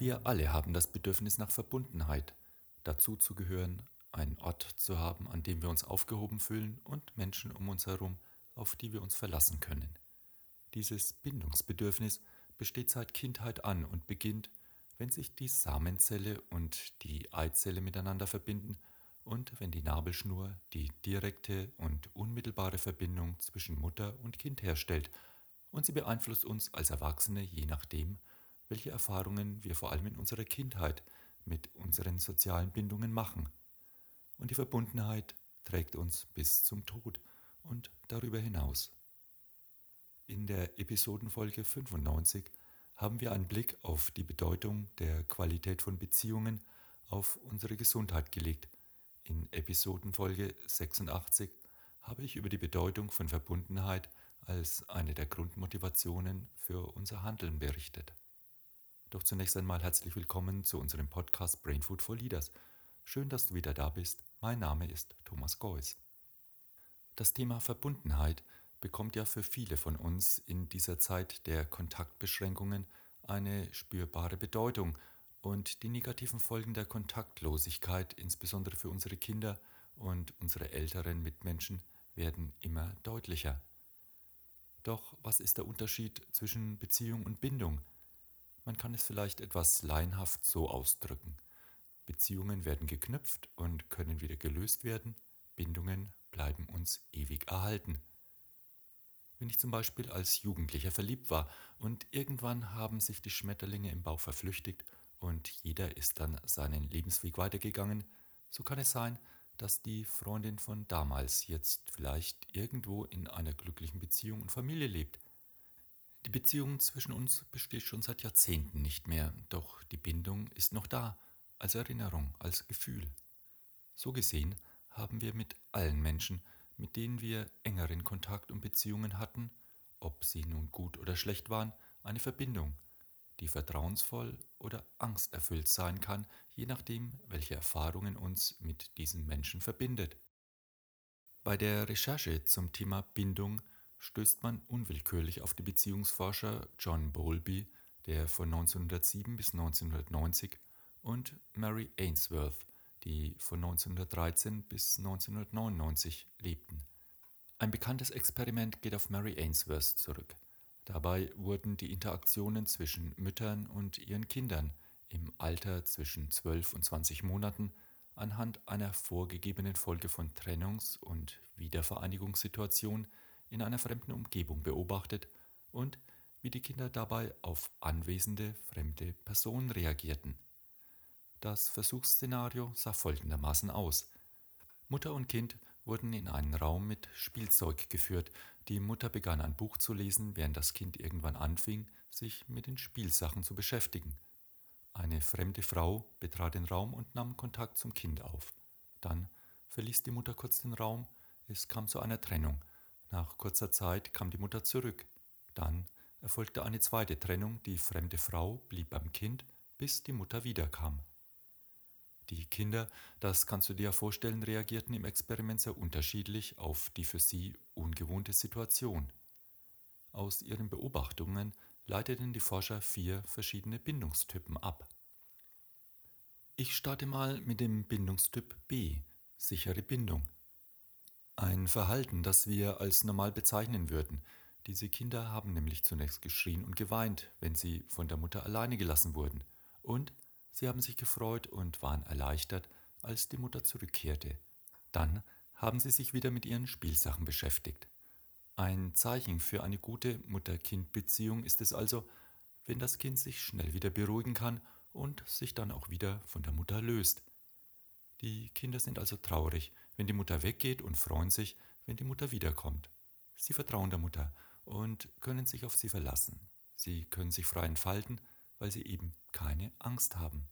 Wir alle haben das Bedürfnis nach Verbundenheit, dazu zu gehören, einen Ort zu haben, an dem wir uns aufgehoben fühlen und Menschen um uns herum, auf die wir uns verlassen können. Dieses Bindungsbedürfnis besteht seit Kindheit an und beginnt, wenn sich die Samenzelle und die Eizelle miteinander verbinden und wenn die Nabelschnur die direkte und unmittelbare Verbindung zwischen Mutter und Kind herstellt und sie beeinflusst uns als Erwachsene je nachdem, welche Erfahrungen wir vor allem in unserer Kindheit mit unseren sozialen Bindungen machen. Und die Verbundenheit trägt uns bis zum Tod und darüber hinaus. In der Episodenfolge 95 haben wir einen Blick auf die Bedeutung der Qualität von Beziehungen auf unsere Gesundheit gelegt. In Episodenfolge 86 habe ich über die Bedeutung von Verbundenheit als eine der Grundmotivationen für unser Handeln berichtet. Doch zunächst einmal herzlich willkommen zu unserem Podcast Brain Food for Leaders. Schön, dass du wieder da bist. Mein Name ist Thomas Geuss. Das Thema Verbundenheit bekommt ja für viele von uns in dieser Zeit der Kontaktbeschränkungen eine spürbare Bedeutung und die negativen Folgen der Kontaktlosigkeit, insbesondere für unsere Kinder und unsere älteren Mitmenschen, werden immer deutlicher. Doch was ist der Unterschied zwischen Beziehung und Bindung? Man kann es vielleicht etwas laienhaft so ausdrücken. Beziehungen werden geknüpft und können wieder gelöst werden, Bindungen bleiben uns ewig erhalten. Wenn ich zum Beispiel als Jugendlicher verliebt war und irgendwann haben sich die Schmetterlinge im Bauch verflüchtigt und jeder ist dann seinen Lebensweg weitergegangen, so kann es sein, dass die Freundin von damals jetzt vielleicht irgendwo in einer glücklichen Beziehung und Familie lebt. Die Beziehung zwischen uns besteht schon seit Jahrzehnten nicht mehr, doch die Bindung ist noch da, als Erinnerung, als Gefühl. So gesehen haben wir mit allen Menschen, mit denen wir engeren Kontakt und Beziehungen hatten, ob sie nun gut oder schlecht waren, eine Verbindung, die vertrauensvoll oder angsterfüllt sein kann, je nachdem, welche Erfahrungen uns mit diesen Menschen verbindet. Bei der Recherche zum Thema Bindung stößt man unwillkürlich auf die Beziehungsforscher John Bowlby, der von 1907 bis 1990, und Mary Ainsworth, die von 1913 bis 1999 lebten. Ein bekanntes Experiment geht auf Mary Ainsworth zurück. Dabei wurden die Interaktionen zwischen Müttern und ihren Kindern im Alter zwischen 12 und 20 Monaten anhand einer vorgegebenen Folge von Trennungs- und Wiedervereinigungssituationen in einer fremden Umgebung beobachtet und wie die Kinder dabei auf anwesende fremde Personen reagierten. Das Versuchsszenario sah folgendermaßen aus. Mutter und Kind wurden in einen Raum mit Spielzeug geführt. Die Mutter begann ein Buch zu lesen, während das Kind irgendwann anfing, sich mit den Spielsachen zu beschäftigen. Eine fremde Frau betrat den Raum und nahm Kontakt zum Kind auf. Dann verließ die Mutter kurz den Raum, es kam zu einer Trennung. Nach kurzer Zeit kam die Mutter zurück. Dann erfolgte eine zweite Trennung, die fremde Frau blieb beim Kind, bis die Mutter wiederkam. Die Kinder, das kannst du dir vorstellen, reagierten im Experiment sehr unterschiedlich auf die für sie ungewohnte Situation. Aus ihren Beobachtungen leiteten die Forscher vier verschiedene Bindungstypen ab. Ich starte mal mit dem Bindungstyp B, sichere Bindung. Ein Verhalten, das wir als normal bezeichnen würden. Diese Kinder haben nämlich zunächst geschrien und geweint, wenn sie von der Mutter alleine gelassen wurden. Und Sie haben sich gefreut und waren erleichtert, als die Mutter zurückkehrte. Dann haben sie sich wieder mit ihren Spielsachen beschäftigt. Ein Zeichen für eine gute Mutter-Kind-Beziehung ist es also, wenn das Kind sich schnell wieder beruhigen kann und sich dann auch wieder von der Mutter löst. Die Kinder sind also traurig, wenn die Mutter weggeht und freuen sich, wenn die Mutter wiederkommt. Sie vertrauen der Mutter und können sich auf sie verlassen. Sie können sich frei entfalten, weil sie eben keine Angst haben.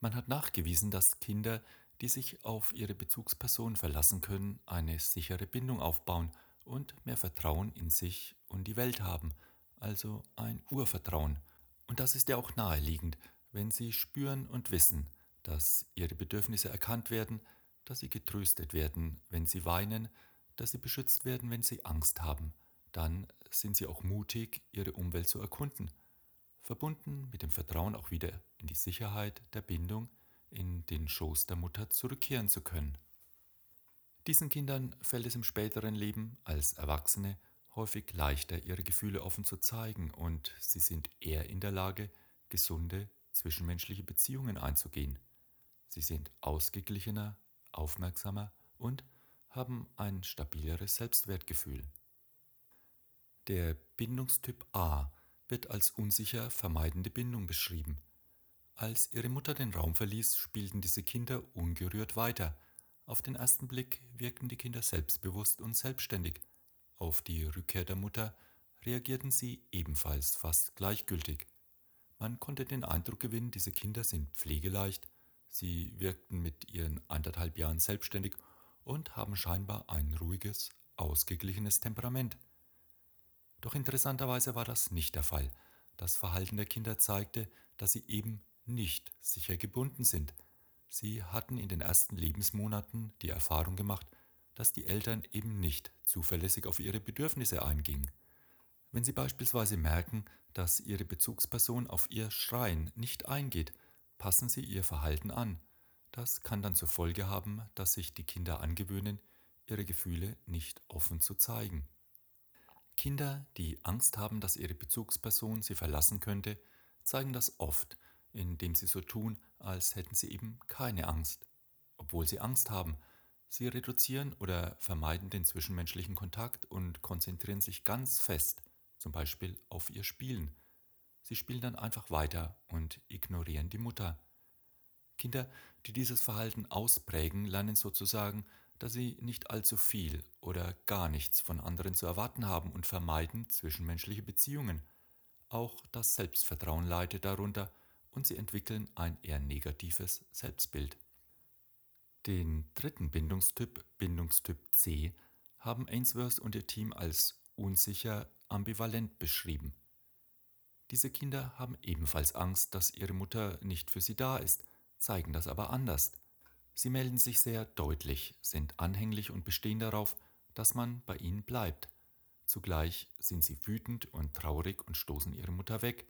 Man hat nachgewiesen, dass Kinder, die sich auf ihre Bezugsperson verlassen können, eine sichere Bindung aufbauen und mehr Vertrauen in sich und die Welt haben, also ein Urvertrauen. Und das ist ja auch naheliegend, wenn sie spüren und wissen, dass ihre Bedürfnisse erkannt werden, dass sie getröstet werden, wenn sie weinen, dass sie beschützt werden, wenn sie Angst haben. Dann sind sie auch mutig, ihre Umwelt zu erkunden verbunden mit dem Vertrauen auch wieder in die Sicherheit der Bindung in den Schoß der Mutter zurückkehren zu können. Diesen Kindern fällt es im späteren Leben als Erwachsene häufig leichter, ihre Gefühle offen zu zeigen und sie sind eher in der Lage, gesunde zwischenmenschliche Beziehungen einzugehen. Sie sind ausgeglichener, aufmerksamer und haben ein stabileres Selbstwertgefühl. Der Bindungstyp A wird als unsicher vermeidende Bindung beschrieben. Als ihre Mutter den Raum verließ, spielten diese Kinder ungerührt weiter. Auf den ersten Blick wirkten die Kinder selbstbewusst und selbstständig. Auf die Rückkehr der Mutter reagierten sie ebenfalls fast gleichgültig. Man konnte den Eindruck gewinnen, diese Kinder sind pflegeleicht, sie wirkten mit ihren anderthalb Jahren selbstständig und haben scheinbar ein ruhiges, ausgeglichenes Temperament. Doch interessanterweise war das nicht der Fall. Das Verhalten der Kinder zeigte, dass sie eben nicht sicher gebunden sind. Sie hatten in den ersten Lebensmonaten die Erfahrung gemacht, dass die Eltern eben nicht zuverlässig auf ihre Bedürfnisse eingingen. Wenn sie beispielsweise merken, dass ihre Bezugsperson auf ihr Schreien nicht eingeht, passen sie ihr Verhalten an. Das kann dann zur Folge haben, dass sich die Kinder angewöhnen, ihre Gefühle nicht offen zu zeigen. Kinder, die Angst haben, dass ihre Bezugsperson sie verlassen könnte, zeigen das oft, indem sie so tun, als hätten sie eben keine Angst, obwohl sie Angst haben. Sie reduzieren oder vermeiden den zwischenmenschlichen Kontakt und konzentrieren sich ganz fest, zum Beispiel auf ihr Spielen. Sie spielen dann einfach weiter und ignorieren die Mutter. Kinder, die dieses Verhalten ausprägen, lernen sozusagen dass sie nicht allzu viel oder gar nichts von anderen zu erwarten haben und vermeiden zwischenmenschliche Beziehungen. Auch das Selbstvertrauen leidet darunter und sie entwickeln ein eher negatives Selbstbild. Den dritten Bindungstyp, Bindungstyp C, haben Ainsworth und ihr Team als unsicher ambivalent beschrieben. Diese Kinder haben ebenfalls Angst, dass ihre Mutter nicht für sie da ist, zeigen das aber anders. Sie melden sich sehr deutlich, sind anhänglich und bestehen darauf, dass man bei ihnen bleibt. Zugleich sind sie wütend und traurig und stoßen ihre Mutter weg.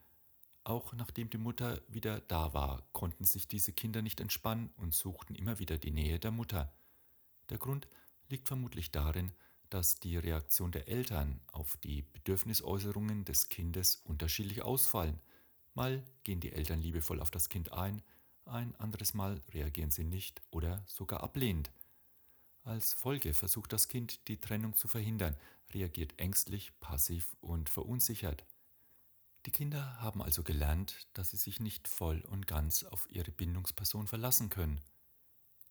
Auch nachdem die Mutter wieder da war, konnten sich diese Kinder nicht entspannen und suchten immer wieder die Nähe der Mutter. Der Grund liegt vermutlich darin, dass die Reaktion der Eltern auf die Bedürfnisäußerungen des Kindes unterschiedlich ausfallen. Mal gehen die Eltern liebevoll auf das Kind ein, ein anderes Mal reagieren sie nicht oder sogar ablehnend. Als Folge versucht das Kind, die Trennung zu verhindern, reagiert ängstlich, passiv und verunsichert. Die Kinder haben also gelernt, dass sie sich nicht voll und ganz auf ihre Bindungsperson verlassen können.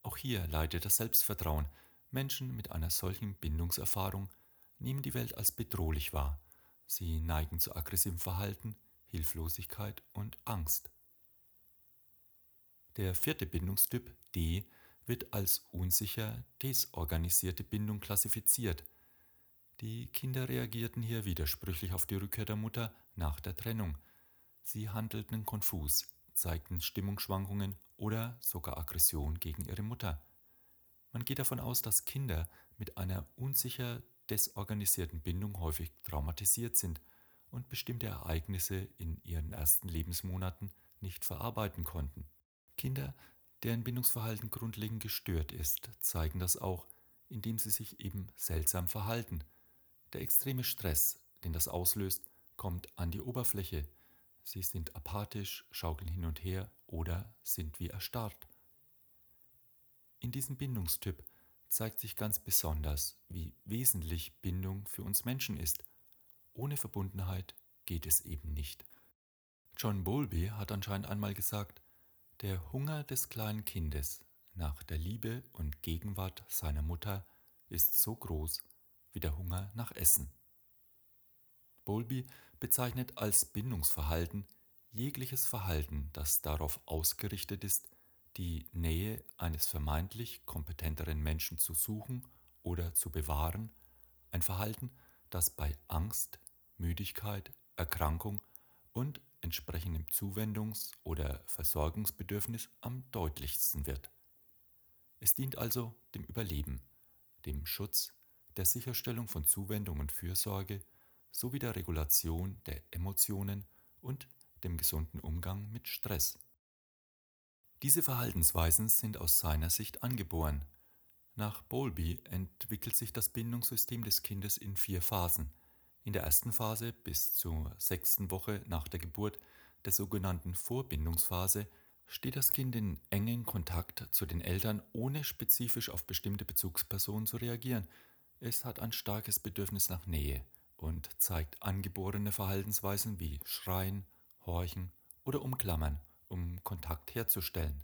Auch hier leidet das Selbstvertrauen. Menschen mit einer solchen Bindungserfahrung nehmen die Welt als bedrohlich wahr. Sie neigen zu aggressivem Verhalten, Hilflosigkeit und Angst. Der vierte Bindungstyp D wird als unsicher desorganisierte Bindung klassifiziert. Die Kinder reagierten hier widersprüchlich auf die Rückkehr der Mutter nach der Trennung. Sie handelten konfus, zeigten Stimmungsschwankungen oder sogar Aggression gegen ihre Mutter. Man geht davon aus, dass Kinder mit einer unsicher desorganisierten Bindung häufig traumatisiert sind und bestimmte Ereignisse in ihren ersten Lebensmonaten nicht verarbeiten konnten. Kinder, deren Bindungsverhalten grundlegend gestört ist, zeigen das auch, indem sie sich eben seltsam verhalten. Der extreme Stress, den das auslöst, kommt an die Oberfläche. Sie sind apathisch, schaukeln hin und her oder sind wie erstarrt. In diesem Bindungstyp zeigt sich ganz besonders, wie wesentlich Bindung für uns Menschen ist. Ohne Verbundenheit geht es eben nicht. John Bowlby hat anscheinend einmal gesagt, der Hunger des kleinen Kindes nach der Liebe und Gegenwart seiner Mutter ist so groß wie der Hunger nach Essen. Bowlby bezeichnet als Bindungsverhalten jegliches Verhalten, das darauf ausgerichtet ist, die Nähe eines vermeintlich kompetenteren Menschen zu suchen oder zu bewahren, ein Verhalten, das bei Angst, Müdigkeit, Erkrankung und entsprechendem Zuwendungs- oder Versorgungsbedürfnis am deutlichsten wird. Es dient also dem Überleben, dem Schutz, der Sicherstellung von Zuwendung und Fürsorge sowie der Regulation der Emotionen und dem gesunden Umgang mit Stress. Diese Verhaltensweisen sind aus seiner Sicht angeboren. Nach Bowlby entwickelt sich das Bindungssystem des Kindes in vier Phasen. In der ersten Phase bis zur sechsten Woche nach der Geburt, der sogenannten Vorbindungsphase, steht das Kind in engen Kontakt zu den Eltern, ohne spezifisch auf bestimmte Bezugspersonen zu reagieren. Es hat ein starkes Bedürfnis nach Nähe und zeigt angeborene Verhaltensweisen wie Schreien, Horchen oder Umklammern, um Kontakt herzustellen.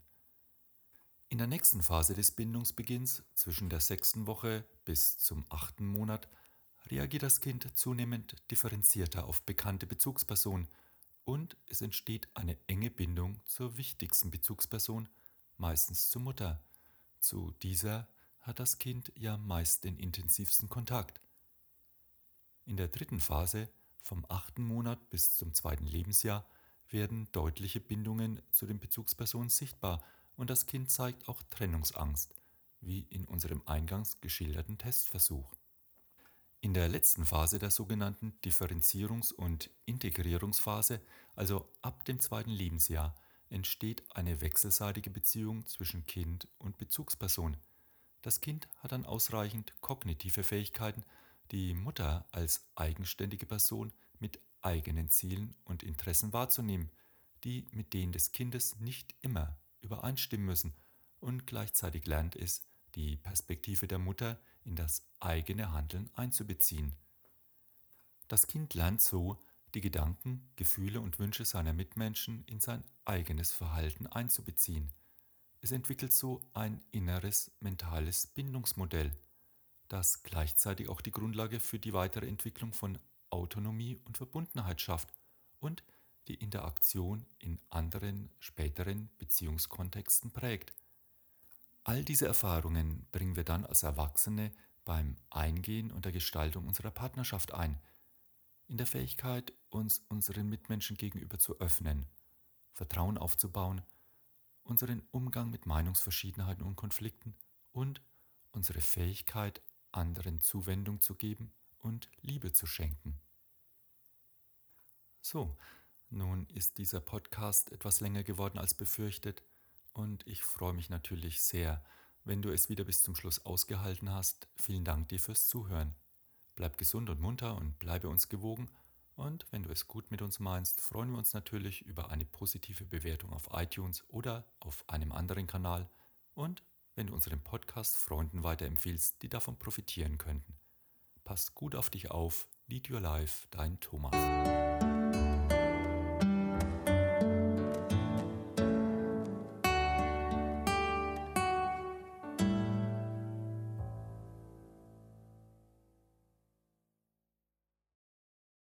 In der nächsten Phase des Bindungsbeginns, zwischen der sechsten Woche bis zum achten Monat, reagiert das Kind zunehmend differenzierter auf bekannte Bezugspersonen und es entsteht eine enge Bindung zur wichtigsten Bezugsperson, meistens zur Mutter. Zu dieser hat das Kind ja meist den intensivsten Kontakt. In der dritten Phase, vom achten Monat bis zum zweiten Lebensjahr, werden deutliche Bindungen zu den Bezugspersonen sichtbar und das Kind zeigt auch Trennungsangst, wie in unserem eingangs geschilderten Testversuch. In der letzten Phase der sogenannten Differenzierungs- und Integrierungsphase, also ab dem zweiten Lebensjahr, entsteht eine wechselseitige Beziehung zwischen Kind und Bezugsperson. Das Kind hat dann ausreichend kognitive Fähigkeiten, die Mutter als eigenständige Person mit eigenen Zielen und Interessen wahrzunehmen, die mit denen des Kindes nicht immer übereinstimmen müssen, und gleichzeitig lernt es, die Perspektive der Mutter in das eigene Handeln einzubeziehen. Das Kind lernt so, die Gedanken, Gefühle und Wünsche seiner Mitmenschen in sein eigenes Verhalten einzubeziehen. Es entwickelt so ein inneres mentales Bindungsmodell, das gleichzeitig auch die Grundlage für die weitere Entwicklung von Autonomie und Verbundenheit schafft und die Interaktion in anderen späteren Beziehungskontexten prägt. All diese Erfahrungen bringen wir dann als Erwachsene beim Eingehen und der Gestaltung unserer Partnerschaft ein, in der Fähigkeit, uns unseren Mitmenschen gegenüber zu öffnen, Vertrauen aufzubauen, unseren Umgang mit Meinungsverschiedenheiten und Konflikten und unsere Fähigkeit, anderen Zuwendung zu geben und Liebe zu schenken. So, nun ist dieser Podcast etwas länger geworden als befürchtet und ich freue mich natürlich sehr, wenn du es wieder bis zum Schluss ausgehalten hast. Vielen Dank dir fürs Zuhören. Bleib gesund und munter und bleibe uns gewogen. Und wenn du es gut mit uns meinst, freuen wir uns natürlich über eine positive Bewertung auf iTunes oder auf einem anderen Kanal und wenn du unseren Podcast Freunden weiterempfiehlst, die davon profitieren könnten. Pass gut auf dich auf. Lead Your Life, dein Thomas.